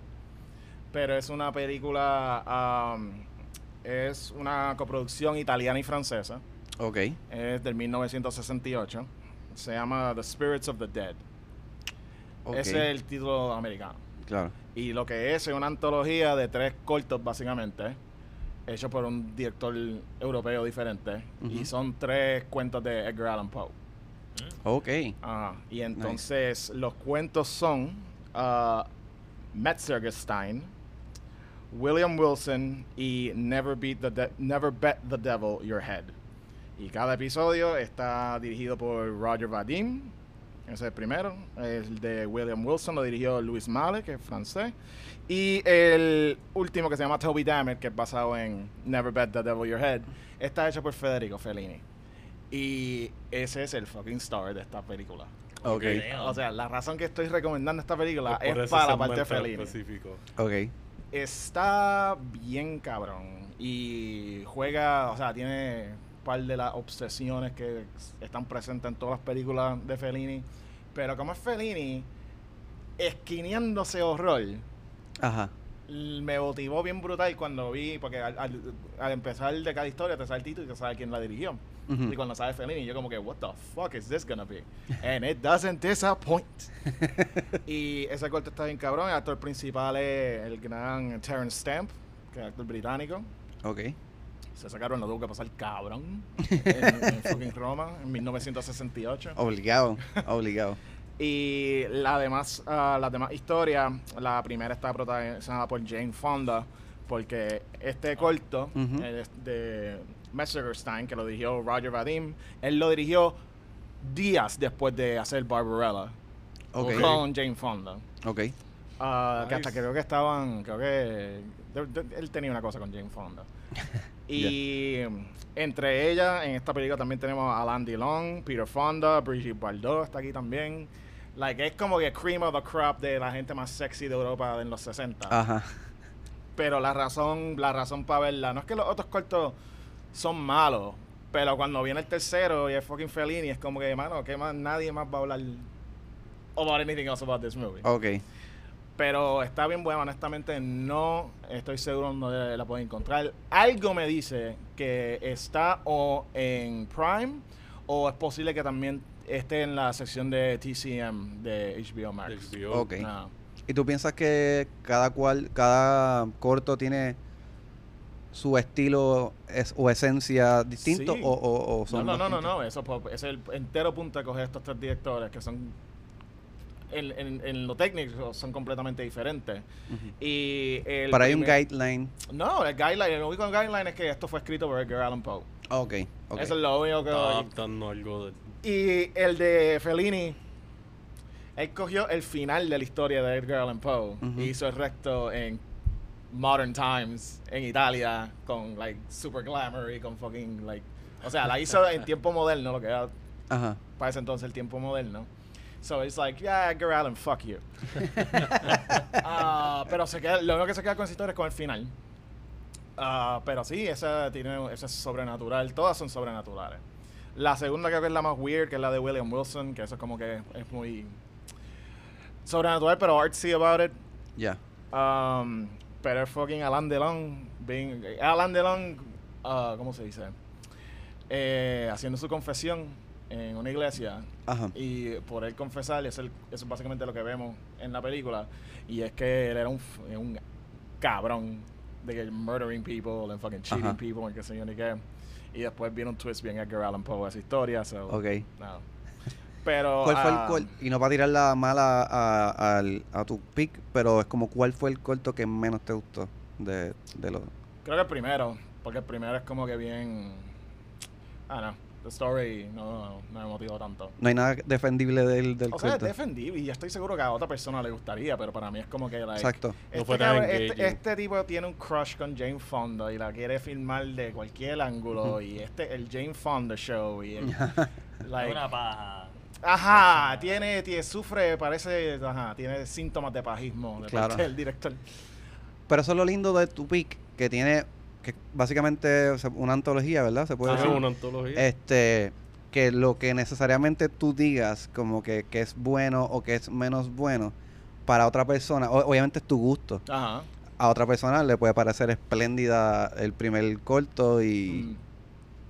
Pero es una película. um, es una coproducción italiana y francesa. Ok. Es del 1968. Se llama The Spirits of the Dead. ok. Ese es el título americano. Claro. Y lo que es es una antología de tres cortos, básicamente, hecho por un director europeo diferente. Y son tres cuentos de Edgar Allan Poe. Ok. Ajá. Y entonces los cuentos son uh, Metzgerstein, William Wilson y Never, Beat the De- Never Bet the Devil Your Head. Y cada episodio está dirigido por Roger Vadim. Ese es el primero. El de William Wilson lo dirigió Louis Malle, que es francés. Y el último que se llama Toby Dammit, que es basado en Never Bet the Devil Your Head, está hecho por Federico Fellini. Y ese es el fucking star de esta película. Ok. O sea, la razón que estoy recomendando esta película Pues por es para la parte Fellini. específico. Ok. Está bien cabrón. Y juega, o sea, tiene un par de las obsesiones que están presentes en todas las películas de Fellini. Pero como es Fellini, esquineándose horror, Ajá. Me motivó bien brutal cuando vi, porque al, al- al empezar de cada historia te sale el título y te sabe quién la dirigió. Ujú. Y cuando sale Fellini, yo como que, what the fuck is this gonna be? And it doesn't disappoint. y ese corte está bien cabrón. El actor principal es el gran Terrence Stamp, que es actor británico. Ok. Se sacaron lo tuvo que pasar cabrón en, en fucking Roma en 1968. Obligado, obligado. Y la demás, ah, las demás historias, la primera está protagonizada por Jane Fonda, porque este corto eh, es de Messerstein, que lo dirigió Roger Vadim, él lo dirigió días después de hacer Barbarella con Jane Fonda. Ok. Ah, Que hasta creo que estaban, creo que de- de- él tenía una cosa con Jane Fonda. y entre ellas, en esta película también tenemos a Alain Delon, Peter Fonda, Brigitte Bardot está aquí también. Like, es como que cream of the crop de la gente más sexy de Europa en los 60. Ajá. Pero la razón, la razón para verla, no es que los otros cortos son malos, pero cuando viene el tercero y es fucking Fellini, es como que, mano, que más nadie más va a hablar about anything else about this movie. Ok. Pero está bien buena, honestamente no estoy seguro dónde la pueden encontrar. Algo me dice que está o en Prime o es posible que también esté en la sección de TCM de HBO Max. HBO. Ok. Ah. ¿Y tú piensas que cada cual, cada corto tiene su estilo es- o esencia distinto Sí. o, o- o No, son no, no, no, distintos? no, eso es el entero punto de coger estos tres directores que son en, en, en lo técnico son completamente diferentes. Y el Pero hay un guideline. No, el guideline, el único guideline es que esto fue escrito por Edgar Allan Poe. Ok, ok. Eso es lo único que... Está adaptando algo de. Y el de Fellini, él cogió el final de la historia de Edgar Allan Poe y hizo el resto en Modern Times, en Italia, con like super glamour y con fucking like. O sea, la hizo en tiempo moderno, lo que era para ese entonces el tiempo moderno. So it's like, yeah, Edgar Allan, fuck you. Ah, pero se queda, lo único que se queda con esa historia es con el final. Ah, pero sí, esa tiene, esa es sobrenatural. Todas son sobrenaturales. La segunda creo que es la más weird, que es la de William Wilson, que eso es como que es muy sobrenatural, pero artsy about it. Ya. Um, pero es fucking Alain Delon, being, Alain Delon, ah, ¿cómo se dice? Eh, haciendo su confesión en una iglesia Ajá. y por él confesar, es el- eso es básicamente lo que vemos en la película, y es que él era un, un cabrón de que murdering people and fucking cheating Ajá. people and qué sé yo ni qué. Y después viene un twist bien Edgar Allan Poe esa historia, so, Ok. no. Pero ¿Cuál fue el cor- Y no para tirar la mala a, a tu pick, pero es como cuál fue el corto que menos te gustó de, de los... Creo que el primero, porque el primero es como que bien. Ah, no. The story no, no me motivó tanto. No hay nada defendible del, del O sea, es defendible y yo estoy seguro que a otra persona le gustaría, pero para mí es como que. Like, Exacto. Este, No este, este tipo tiene un crush con Jane Fonda y la quiere filmar de cualquier ángulo. Y este, el Jane Fonda show. Y el, like, Una paja. ajá, tiene, tiene, sufre, parece, ajá, tiene síntomas de pajismo de Claro. parte del director. Pero eso es lo lindo de tu pick, que tiene que básicamente o sea, una antología, ¿verdad? Se puede Es decir. una antología. Este, que lo que necesariamente tú digas como que, que es bueno o que es menos bueno para otra persona, o- obviamente es tu gusto. Ajá. A otra persona le puede parecer espléndida el primer corto y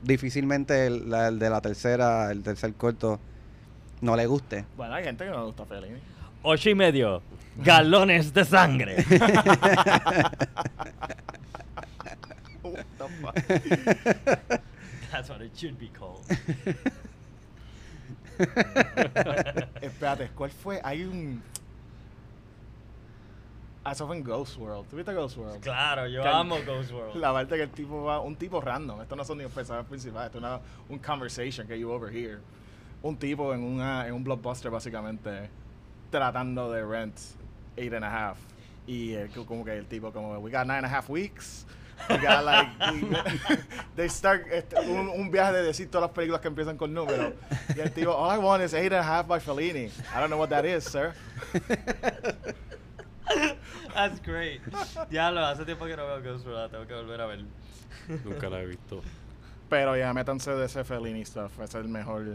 Mm. difícilmente el, la- el de la tercera, el tercer corto no le guste. Bueno, hay gente que no le gusta Fellini. Ocho y medio. Galones de sangre. Fuck? That's what it should be called. Espérate, ¿cuál fue? Hay un. Ah, eso fue en Ghost World. ¿Tuviste Ghost World? Claro, yo Cal- amo Ghost World. La parte que el tipo va, un tipo random, esto no son ni los personajes principales, esto es una, un conversation que you overhear. Un tipo en, una, en un blockbuster básicamente tratando de rent eight and a half. Y co- como que el tipo como, we got nine and a half weeks. Like, they start este, un, un viaje de decir todas las películas que empiezan con números. Y el tipo, all I want is eight and a half by Fellini. I don't know what that is, sir. That's great. Diablo, hace tiempo que no veo Ghost la tengo que volver a ver. Nunca la he visto. Pero ya, métanse de ese Fellini stuff. Es el mejor.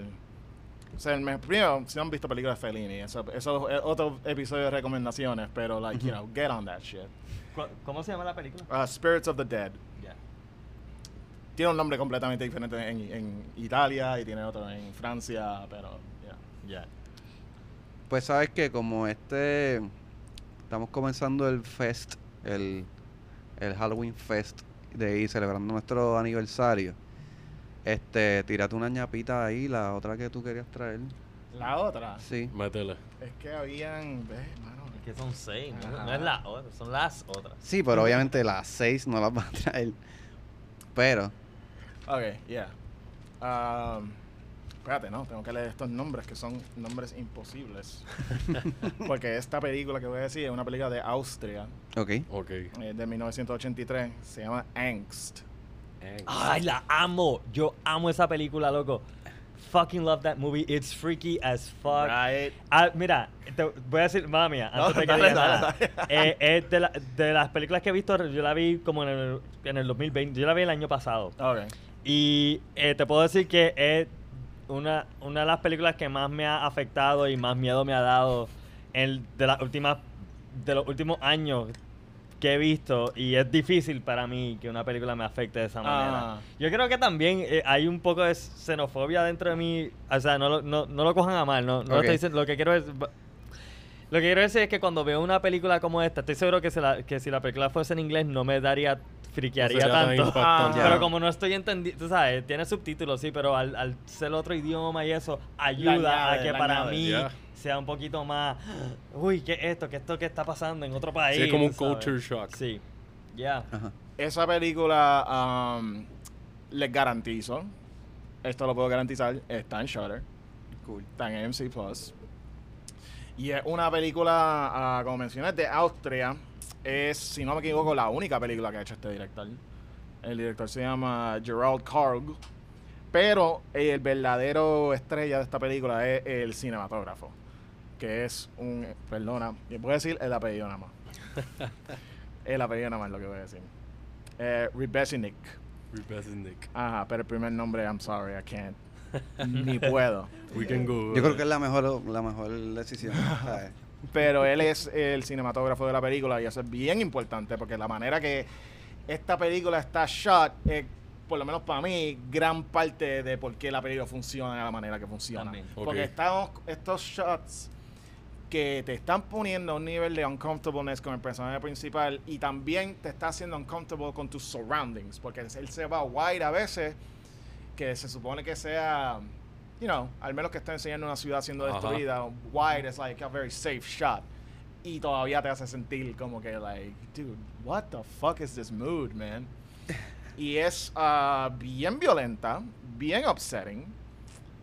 O sea, el me- primero, si no han visto películas de Fellini, eso, eso es otro episodio de recomendaciones, pero, like, you know, get on that shit. ¿Cómo se llama la película? Uh, Spirits of the Dead. Ya. Tiene un nombre completamente diferente en, en Italia y tiene otro en Francia, pero, yeah. Ya. Pues sabes que como este estamos comenzando el fest, el, el Halloween Fest de ahí celebrando nuestro aniversario. Este, tírate una ñapita ahí, la otra que tú querías traer. La otra Sí. Métele. es que habían, ves, mano, que son seis, no, Ajá. no es la otra, son las otras. Sí, pero obviamente las seis no las va a traer. Pero, Ok, yeah. Um, espérate, no, tengo que leer estos nombres que son nombres imposibles. Porque esta película que voy a decir es una película de Austria, ok. Ok. eh, de 1983, se llama Angst. Ay, la amo. Yo amo esa película, loco. Fucking love that movie. It's freaky as fuck. Right. Ah, mira, te voy a decir, mamá mía, No, antes de que digas nada. dale. Eh, es de, la- de las películas que he visto, yo la vi como en el, en el 2020. Yo la vi el año pasado. Ok. Y eh, te puedo decir que es una, una de las películas que más me ha afectado y más miedo me ha dado en, de las últimas de los últimos años que he visto y es difícil para mí que una película me afecte de esa manera. Ah. Yo creo que también eh, hay un poco de xenofobia dentro de mí, o sea, no lo, no, no lo cojan a mal, no, no lo Ok. estoy diciendo, lo que quiero es lo que quiero decir es que cuando veo una película como esta, estoy seguro que, si la, que si la película fuese en inglés no me daría, friquearía sería tan tanto. Ah. Pero como no estoy entendiendo, tú sabes, tiene subtítulos, sí, pero al, al ser otro idioma y eso, ayuda añade, a que para añade. mí Yeah. sea un poquito más, uy, ¿qué es esto? ¿Qué es esto que está pasando en otro país? Sí, es como un sabes. culture shock. Sí, ya. Esa película, um, les garantizo, esto lo puedo garantizar, está en Shutter, Cool. está en AMC Plus. Y es una película, ah, como mencioné, de Austria. Es, si no me equivoco, la única película que ha hecho este director. El director se llama Gerald Karg. Pero el verdadero estrella de esta película es el cinematógrafo. Que es un. Perdona, voy a decir el apellido nada más. el apellido nada más es lo que voy a decir. Eh, Rebesinik. Repesnik. Ajá, pero el primer nombre, I'm sorry, I can't. Ni puedo. We can go. Yo creo que es la mejor, la mejor decisión. ¿sabes? Pero él es el cinematógrafo de la película y eso es bien importante porque la manera que esta película está shot es, por lo menos para mí, gran parte de por qué la película funciona de la manera que funciona. Porque estamos, estos shots que te están poniendo a un nivel de uncomfortableness con el personaje principal y también te está haciendo uncomfortable con tus surroundings porque él se va wide a veces que se supone que sea you know al menos que esté enseñando una ciudad siendo destruida wide es like a very safe shot y todavía te hace sentir como que like dude what the fuck is this mood man y es ah, bien violenta bien upsetting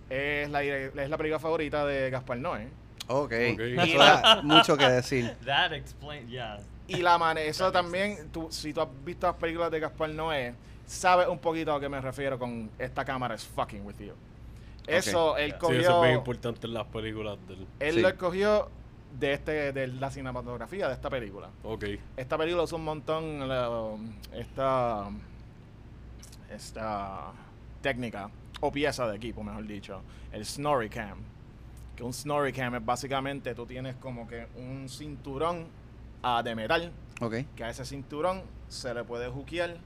es la, es la película favorita de Gaspar Noé Ok. Ok. Eso da mucho que decir. That explains, yeah. Y la manera, eso también, tú, si tú has visto las películas de Gaspar Noé, sabes un poquito a lo que me refiero con esta cámara es fucking with you. Eso, él Yeah. Sí, cogió, eso es bien importante en las películas del... él Sí. lo escogió de este, de la cinematografía de esta película. Ok. Esta película usa un montón la- esta, esta técnica, o pieza de equipo, mejor dicho, el Snorri Cam. Que un Snorri Cam es básicamente, tú tienes como que un cinturón ah, de metal Ok. que a ese cinturón se le puede hookear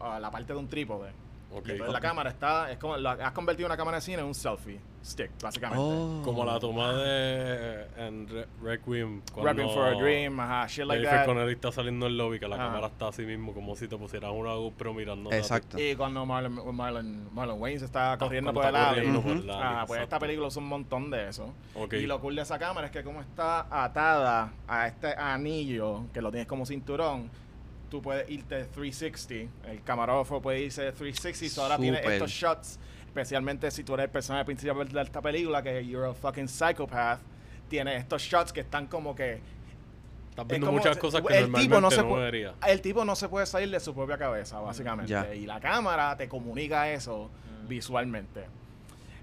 a la parte de un trípode. Entonces la cámara está, es como, la, has convertido una cámara de cine en un selfie stick, básicamente. Oh. Como la toma de en Re- Requiem. Rapping for a Dream, ajá, shit like Jennifer that. Connelly está saliendo del lobby, que la Ajá. cámara está así mismo, como si te pusieras una GoPro mirando. Exacto. Y cuando Marlon, Marlon, Marlon Wayne está corriendo Ah, cuando por el corriendo por el Ajá, alley, pues esta película usa un montón de eso. Y lo cool de esa cámara es que como está atada a este anillo, que lo tienes como cinturón, tú puedes irte 360. El camarógrafo puede irse 360. So ahora tiene estos shots, especialmente si tú eres el personaje principal de esta película, que you're a fucking psychopath. Tiene estos shots que están como que Estás es viendo como- muchas cosas que el tipo no se no puede- vería. el tipo no se puede salir de su propia cabeza, básicamente. Ya. Y la cámara te comunica eso visualmente.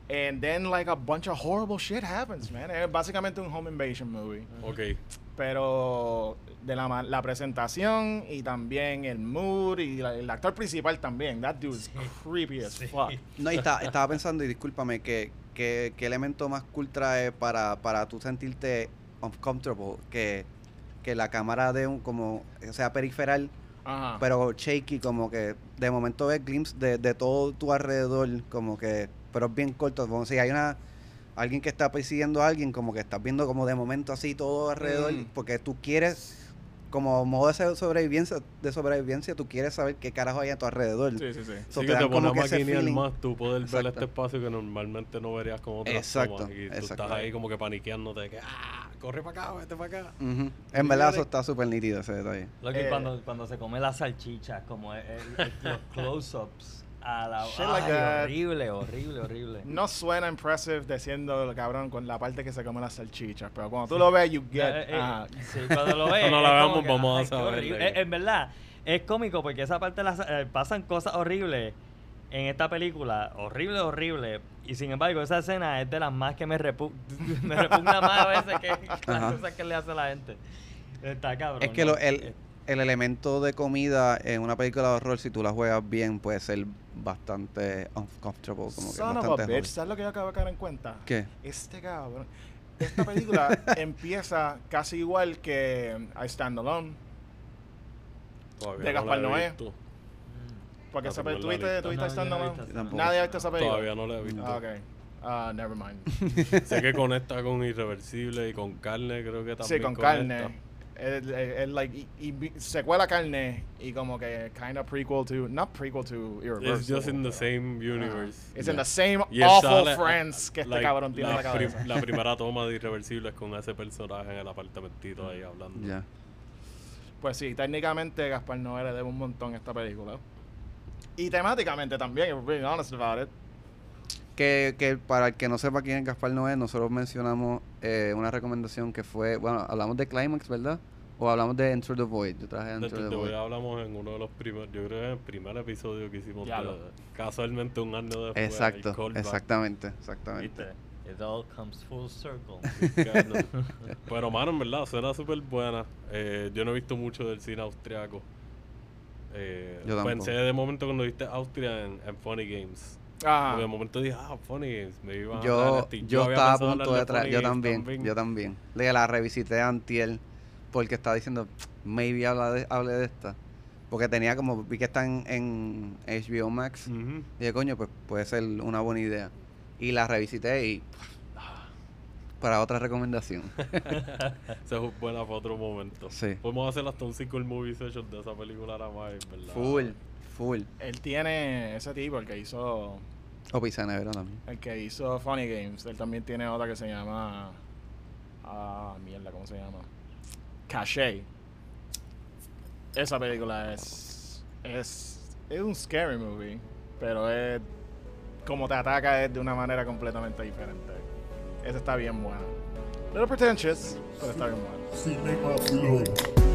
And then like a bunch of horrible shit happens, man. Es básicamente un home invasion movie. Ok. Pero de la, ma- la presentación y también el mood y la- el actor principal también. That dude is creepy as fuck. No, y está- estaba pensando, y discúlpame, que, que, qué elemento más cool trae para, para tú sentirte uncomfortable que, que la cámara de un, como, o sea, periferal, Ajá. pero shaky, como que de momento ves glimpse de, de todo tu alrededor, como que, pero es bien corto, como si hay una, alguien que está persiguiendo a alguien, como que estás viendo como de momento así todo alrededor, Mm. porque tú quieres, como modo de sobrevivencia, de sobrevivencia, tú quieres saber qué carajo hay a tu alrededor. sí, sí, sí. So, Sí, te que te como que ese feeling. más tú poder ver este espacio que normalmente no verías con otras Exacto, tomas. Y tú exacto. estás ahí como que paniqueándote de que, ah, corre para acá, vete para acá. Ujú. En verdad eso está súper nítido ese detalle. Lo que Eh, cuando, cuando se come las salchichas, como el- el- el- los close-ups a la Shit like ay, that. horrible, horrible, horrible. No suena impressive diciendo, cabrón, con la parte que se come las salchichas. Pero cuando tú lo ves, you get. Eh, eh, ajá. sí, cuando lo ves. Cuando la es veamos vamos a saber en verdad, es cómico porque esa parte las, eh, pasan cosas horribles en esta película. Horrible, horrible. Y sin embargo, esa escena es de las más que me, repu me repugna más a veces que las cosas que le hace a la gente. Está cabrón. Es que ¿no? lo- el, Eh, el elemento de comida en una película de horror, si tú la juegas bien, puede ser bastante uncomfortable. Como que Son of a bastante bitch. ¿Sabes lo que yo acabo de caer en cuenta? ¿Qué? Este cabrón. Esta película empieza casi igual que I Stand Alone. Todavía De no Gaspar Noé. Porque esa no ¿tú la he viste, visto. tú viste No, I Stand Alone? visto. Tampoco. Nadie ha visto esa película. Todavía no la he visto. Ah, ok. Ah, never mind. sé que conecta con Irreversible y con carne, creo que también Sí, con conecta. carne. Es, like, y, y carne y como que kind of prequel to, not prequel to Irreversible. It's just in the same universe. It's in the same Y awful sale- friends que este like, cabrón tiene en la la, prim- cabeza. la primera toma de Irreversible es con ese personaje en el apartamentito ahí hablando. Ya. Pues sí, técnicamente Gaspar Noé le debe un montón a esta película. Y temáticamente también, if we're being honest about it. Que, que para el que no sepa quién es Gaspar Noé, nosotros mencionamos eh, una recomendación que fue, bueno, hablamos de Climax, ¿verdad? O hablamos de Enter the Void. Yo traje Enter Dentro the Void. hablamos en uno de los primeros, yo creo que en el primer episodio que hicimos de- casualmente un año después. Exacto, exactamente, exactamente. ¿Viste? It all comes full circle. Pero mano, en verdad, suena súper buena. Eh, yo no he visto mucho del cine austriaco. Eh, Yo pensé de momento cuando viste Austria en, en Funny Games. Ajá. Porque de momento dije, ah, Funny. Me a traer Yo, este. Y yo había estaba a punto de traer, yo también, yo también. Le la revisité antier porque estaba diciendo, maybe habla de, hable de esta. Porque tenía como, vi que están en HBO Max. Dije, coño, pues puede ser una buena idea. Y la revisité y para otra recomendación. Esa es buena para otro momento. Sí. Podemos hacer hasta un sequel movie session de esa película nada más, en ¿verdad? full, full. Él tiene ese tipo, el que hizo O pizza nevera también. el que hizo Funny Games. Él también tiene otra que se llama ah mierda, ¿cómo se llama? Caché. Esa película es es es un scary movie, pero es como te ataca es de una manera completamente diferente. Esa está bien buena. Little pretentious, pero está bien buena. Maculón.